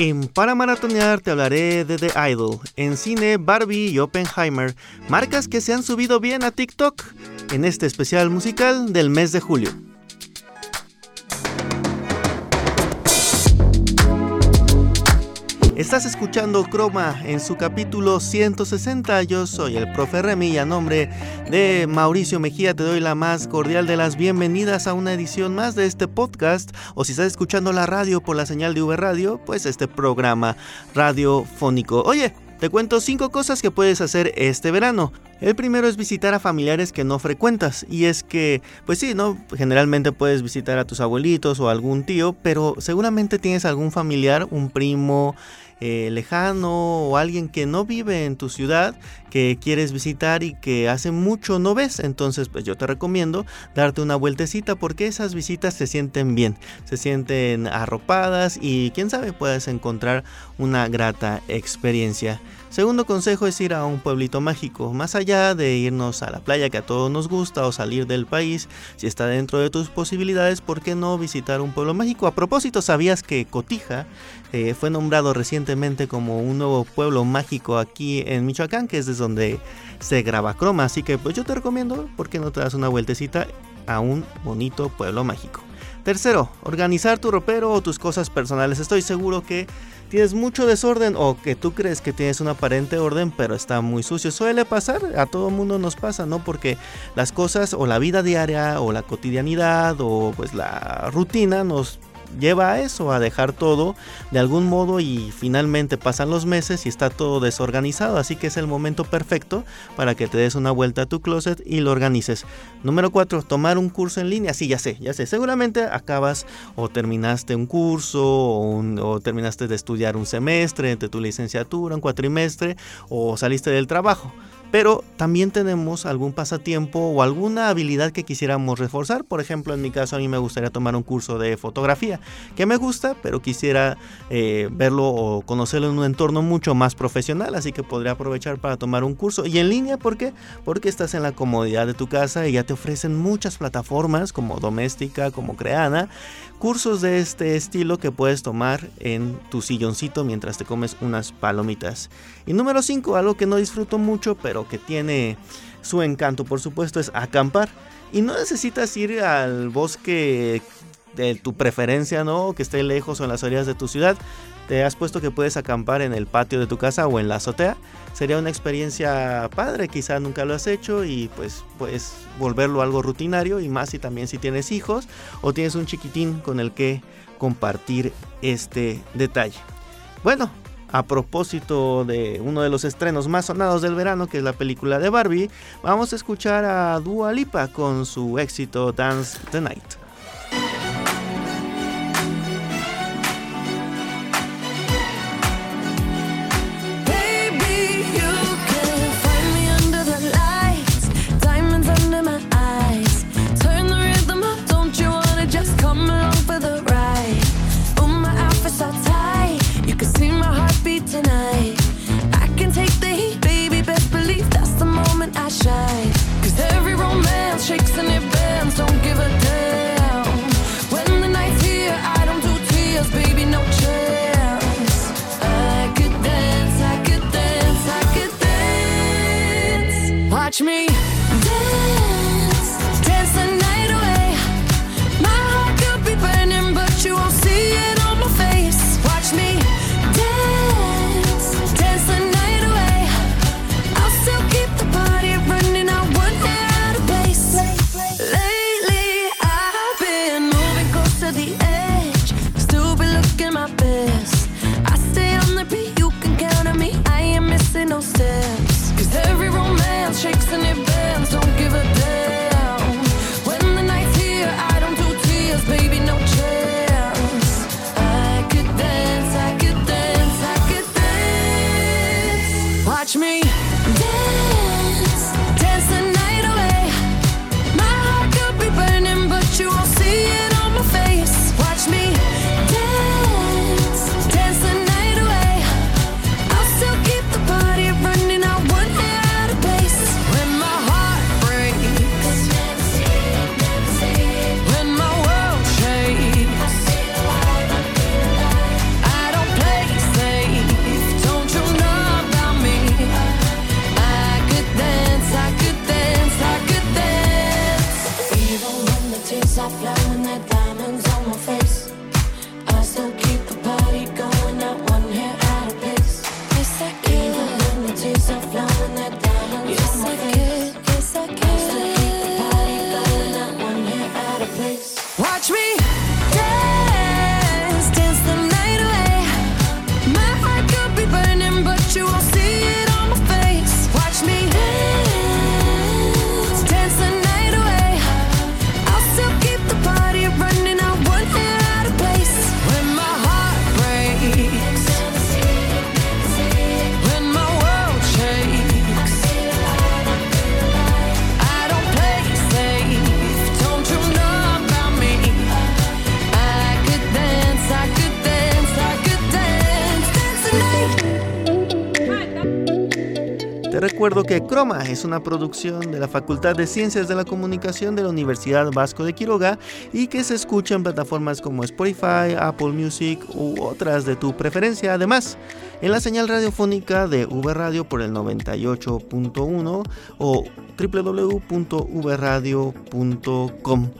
En Para Maratonear te hablaré de The Idol, en cine Barbie y Oppenheimer, marcas que se han subido bien a TikTok. En este especial musical del mes de julio. Estás escuchando Croma en su capítulo 160. Yo soy el profe Remy y a nombre de Mauricio Mejía te doy la más cordial de las bienvenidas a una edición más de este podcast. O si estás escuchando la radio por la señal de V Radio, pues este programa radiofónico. Oye, te cuento 5 cosas que puedes hacer este verano. El primero es visitar a familiares que no frecuentas. Y es que, pues sí, ¿no? Generalmente puedes visitar a tus abuelitos o algún tío, pero seguramente tienes algún familiar, un primo, eh, lejano o alguien que no vive en tu ciudad que quieres visitar y que hace mucho no ves. Entonces, pues yo te recomiendo darte una vueltecita porque esas visitas se sienten bien, se sienten arropadas y quién sabe puedes encontrar una grata experiencia. Segundo consejo es ir a un pueblito mágico, más allá de irnos a la playa que a todos nos gusta o salir del país, si está dentro de tus posibilidades, ¿por qué no visitar un pueblo mágico? A propósito, ¿sabías que Cotija eh, fue nombrado recientemente como un nuevo pueblo mágico aquí en Michoacán, que es desde donde se graba croma? Así que pues yo te recomiendo, ¿por qué no te das una vueltecita a un bonito pueblo mágico? Tercero, organizar tu ropero o tus cosas personales. Estoy seguro que tienes mucho desorden o que tú crees que tienes un aparente orden pero está muy sucio. Suele pasar, a todo mundo nos pasa, ¿no? Porque las cosas o la vida diaria o la cotidianidad o pues la rutina nos lleva a eso, a dejar todo de algún modo y finalmente pasan los meses y está todo desorganizado, así que es el momento perfecto para que te des una vuelta a tu closet y lo organices. Número 4, tomar un curso en línea, sí, ya sé, ya sé, seguramente acabas o terminaste un curso o, o terminaste de estudiar un semestre entre tu licenciatura, un cuatrimestre o saliste del trabajo pero también tenemos algún pasatiempo o alguna habilidad que quisiéramos reforzar. Por ejemplo, en mi caso a mí me gustaría tomar un curso de fotografía, que me gusta, pero quisiera eh, verlo o conocerlo en un entorno mucho más profesional, así que podría aprovechar para tomar un curso. Y en línea, ¿por qué? Porque estás en la comodidad de tu casa y ya te ofrecen muchas plataformas como Doméstica, como Creana, cursos de este estilo que puedes tomar en tu silloncito mientras te comes unas palomitas. Y número 5, algo que no disfruto mucho, pero que tiene su encanto, por supuesto, es acampar. Y no necesitas ir al bosque de tu preferencia, ¿no? Que esté lejos o en las orillas de tu ciudad. Te has puesto que puedes acampar en el patio de tu casa o en la azotea. Sería una experiencia padre, quizá nunca lo has hecho y pues puedes volverlo algo rutinario y más si también si tienes hijos o tienes un chiquitín con el que compartir este detalle. Bueno, a propósito de uno de los estrenos más sonados del verano, que es la película de Barbie, vamos a escuchar a Dua Lipa con su éxito Dance the Night. No recuerdo que Croma es una producción de la Facultad de Ciencias de la Comunicación de la Universidad Vasco de Quiroga y que se escucha en plataformas como Spotify, Apple Music u otras de tu preferencia. Además, en la señal radiofónica de V Radio por el 98.1 o www.vradio.com.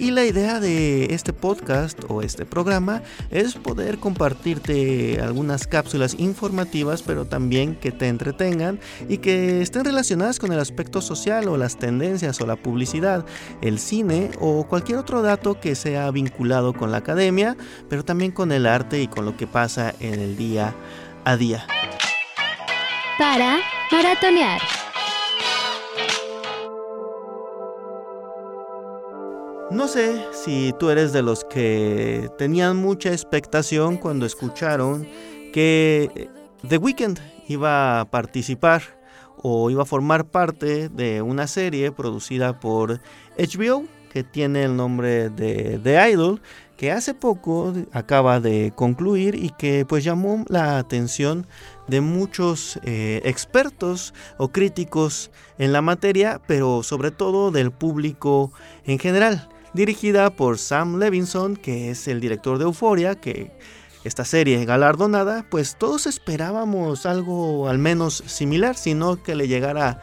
Y la idea de este podcast o este programa es poder compartirte algunas cápsulas informativas, pero también que te entretengan y que estén relacionadas con el aspecto social o las tendencias o la publicidad, el cine o cualquier otro dato que sea vinculado con la academia, pero también con el arte y con lo que pasa en el día día. Para maratonear. No sé si tú eres de los que tenían mucha expectación cuando escucharon que The Weeknd iba a participar o iba a formar parte de una serie producida por HBO que tiene el nombre de The Idol, que hace poco acaba de concluir y que pues llamó la atención de muchos eh, expertos o críticos en la materia, pero sobre todo del público en general dirigida por Sam Levinson, que es el director de Euforia, que esta serie galardonada, pues todos esperábamos algo al menos similar, sino que le llegara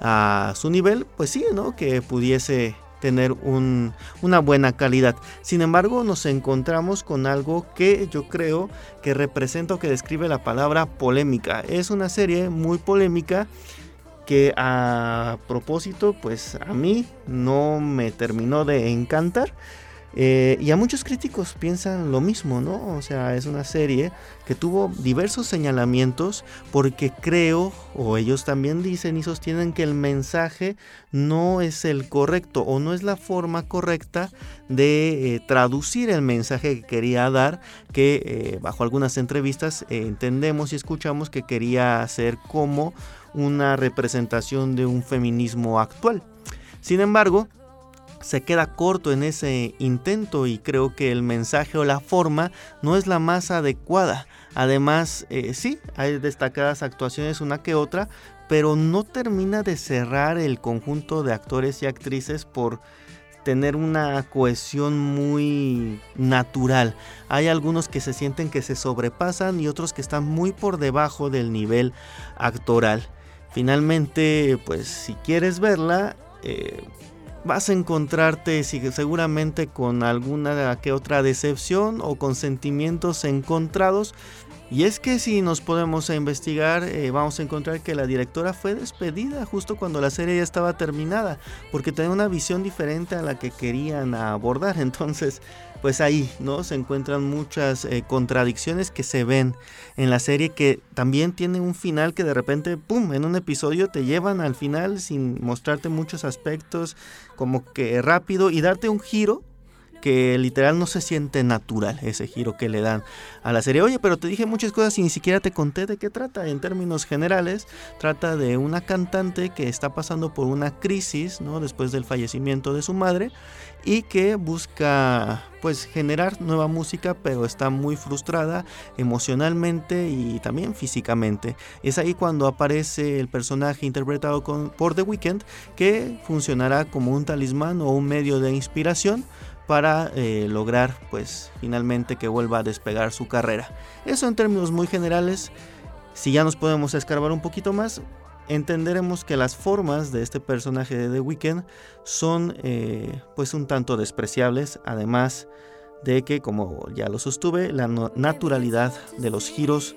a su nivel, pues sí, ¿no? Que pudiese tener una buena calidad. Sin embargo, nos encontramos con algo que yo creo que representa o que describe la palabra polémica. Es una serie muy polémica que a propósito, pues a mí no me terminó de encantar. Eh, y a muchos críticos piensan lo mismo, ¿no? O sea, es una serie que tuvo diversos señalamientos porque creo, o ellos también dicen y sostienen que el mensaje no es el correcto o no es la forma correcta de eh, traducir el mensaje que quería dar, que eh, bajo algunas entrevistas entendemos y escuchamos que quería hacer como una representación de un feminismo actual. Sin embargo, se queda corto en ese intento y creo que el mensaje o la forma no es la más adecuada. Además, eh, sí, hay destacadas actuaciones una que otra, pero no termina de cerrar el conjunto de actores y actrices por tener una cohesión muy natural. Hay algunos que se sienten que se sobrepasan y otros que están muy por debajo del nivel actoral. Finalmente, pues si quieres verla, eh, vas a encontrarte seguramente con alguna que otra decepción o con sentimientos encontrados. Y es que si nos podemos investigar, eh, vamos a encontrar que la directora fue despedida justo cuando la serie ya estaba terminada, porque tenía una visión diferente a la que querían abordar. Entonces, pues ahí, ¿no? Se encuentran muchas eh, contradicciones que se ven en la serie que también tiene un final que de repente, ¡pum!, en un episodio te llevan al final sin mostrarte muchos aspectos, como que rápido y darte un giro que literal no se siente natural ese giro que le dan a la serie. Oye, pero te dije muchas cosas y ni siquiera te conté de qué trata. En términos generales, trata de una cantante que está pasando por una crisis, ¿no? Después del fallecimiento de su madre y que busca pues generar nueva música pero está muy frustrada emocionalmente y también físicamente es ahí cuando aparece el personaje interpretado por The Weeknd que funcionará como un talismán o un medio de inspiración para eh, lograr pues finalmente que vuelva a despegar su carrera. Eso en términos muy generales. Si ya nos podemos escarbar un poquito más, entenderemos que las formas de este personaje de The Weeknd son eh, pues un tanto despreciables, además de que, como ya lo sostuve, la naturalidad de los giros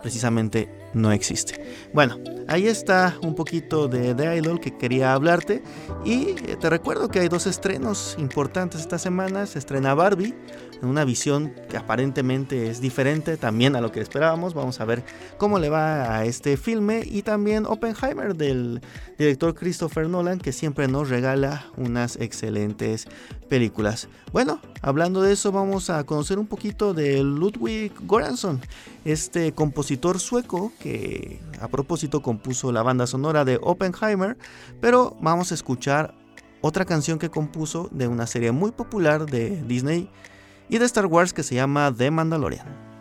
precisamente no existe. Bueno, ahí está un poquito de The Idol que quería hablarte y eh, te recuerdo que hay dos estrenos importantes esta semana. Se estrena Barbie en una visión que aparentemente es diferente también a lo que esperábamos. Vamos a ver cómo le va a este filme y también Oppenheimer del director Christopher Nolan que siempre nos regala unas excelentes películas. Bueno, hablando de eso vamos a conocer un poquito de Ludwig Göransson, este compositor sueco que a propósito compuso la banda sonora de Oppenheimer, pero vamos a escuchar otra canción que compuso de una serie muy popular de Disney y de Star Wars que se llama The Mandalorian.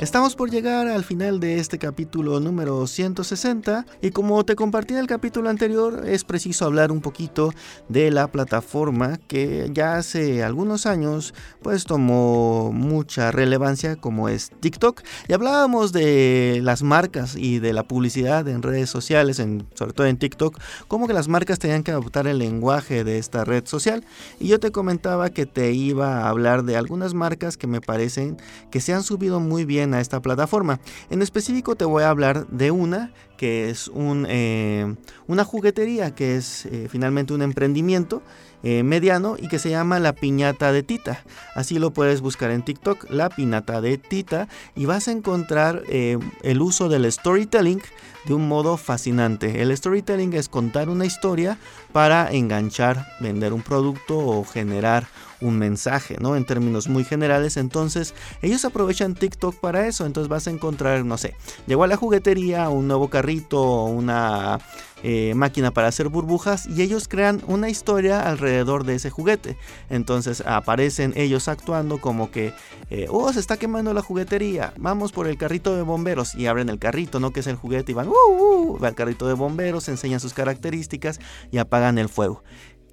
Estamos por llegar al final de este capítulo número 160 y como te compartí en el capítulo anterior es preciso hablar un poquito de la plataforma que ya hace algunos años pues tomó mucha relevancia como es TikTok. Y hablábamos de las marcas y de la publicidad en redes sociales, en, sobre todo en TikTok, como que las marcas tenían que adoptar el lenguaje de esta red social. Y yo te comentaba que te iba a hablar de algunas marcas que me parecen que se han subido muy bien a esta plataforma. En específico te voy a hablar de una que es eh, una juguetería, que es eh, finalmente un emprendimiento eh, mediano y que se llama La Piñata de Tita. Así lo puedes buscar en TikTok, La Piñata de Tita, y vas a encontrar el uso del storytelling de un modo fascinante. El storytelling es contar una historia para enganchar, vender un producto o generar un mensaje, ¿no? En términos muy generales. Entonces, ellos aprovechan TikTok para eso. Entonces vas a encontrar, no sé, llegó a la juguetería un nuevo carrito, una eh, máquina para hacer burbujas y ellos crean una historia alrededor de ese juguete. Entonces aparecen ellos actuando como que, eh, oh, se está quemando la juguetería, vamos por el carrito de bomberos y abren el carrito, ¿no? Que es el juguete y van, uh, uh, va al carrito de bomberos, enseñan sus características y apagan el fuego.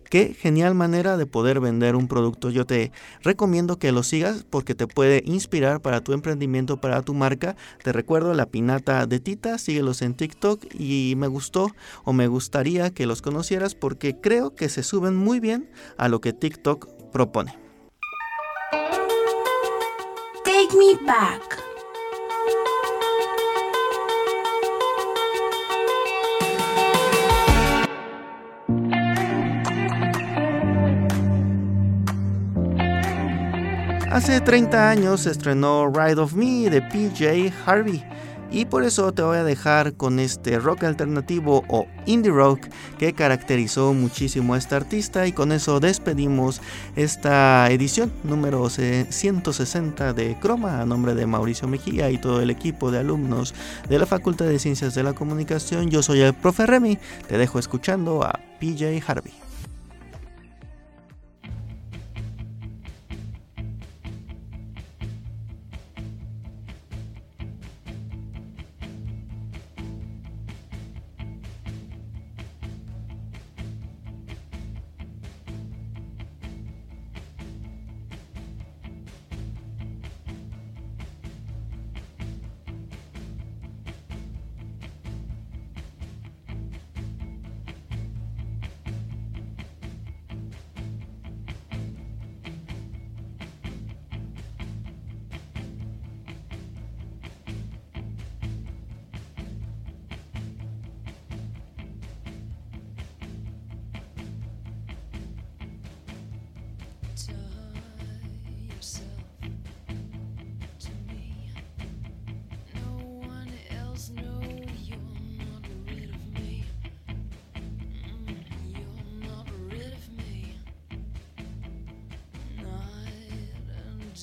Qué genial manera de poder vender un producto. Yo te recomiendo que lo sigas porque te puede inspirar para tu emprendimiento, para tu marca. Te recuerdo la pinata de Tita, síguelos en TikTok y me gustó o me gustaría que los conocieras porque creo que se suben muy bien a lo que TikTok propone. Take me back. Hace 30 años se estrenó Ride of Me de PJ Harvey. Y por eso te voy a dejar con este rock alternativo o indie rock que caracterizó muchísimo a esta artista y con eso despedimos esta edición número 160 de Croma a nombre de Mauricio Mejía y todo el equipo de alumnos de la Facultad de Ciencias de la Comunicación. Yo soy el profe Remy, te dejo escuchando a PJ Harvey.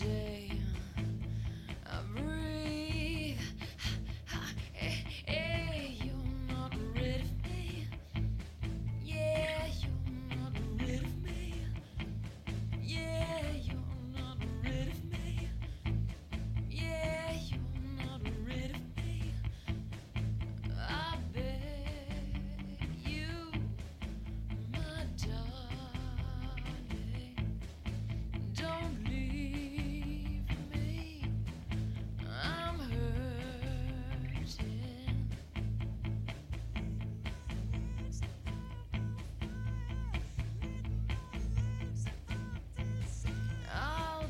day.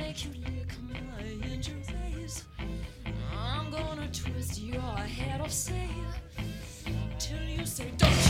make you lick my. I'm gonna twist your head off, say, till you say, Don't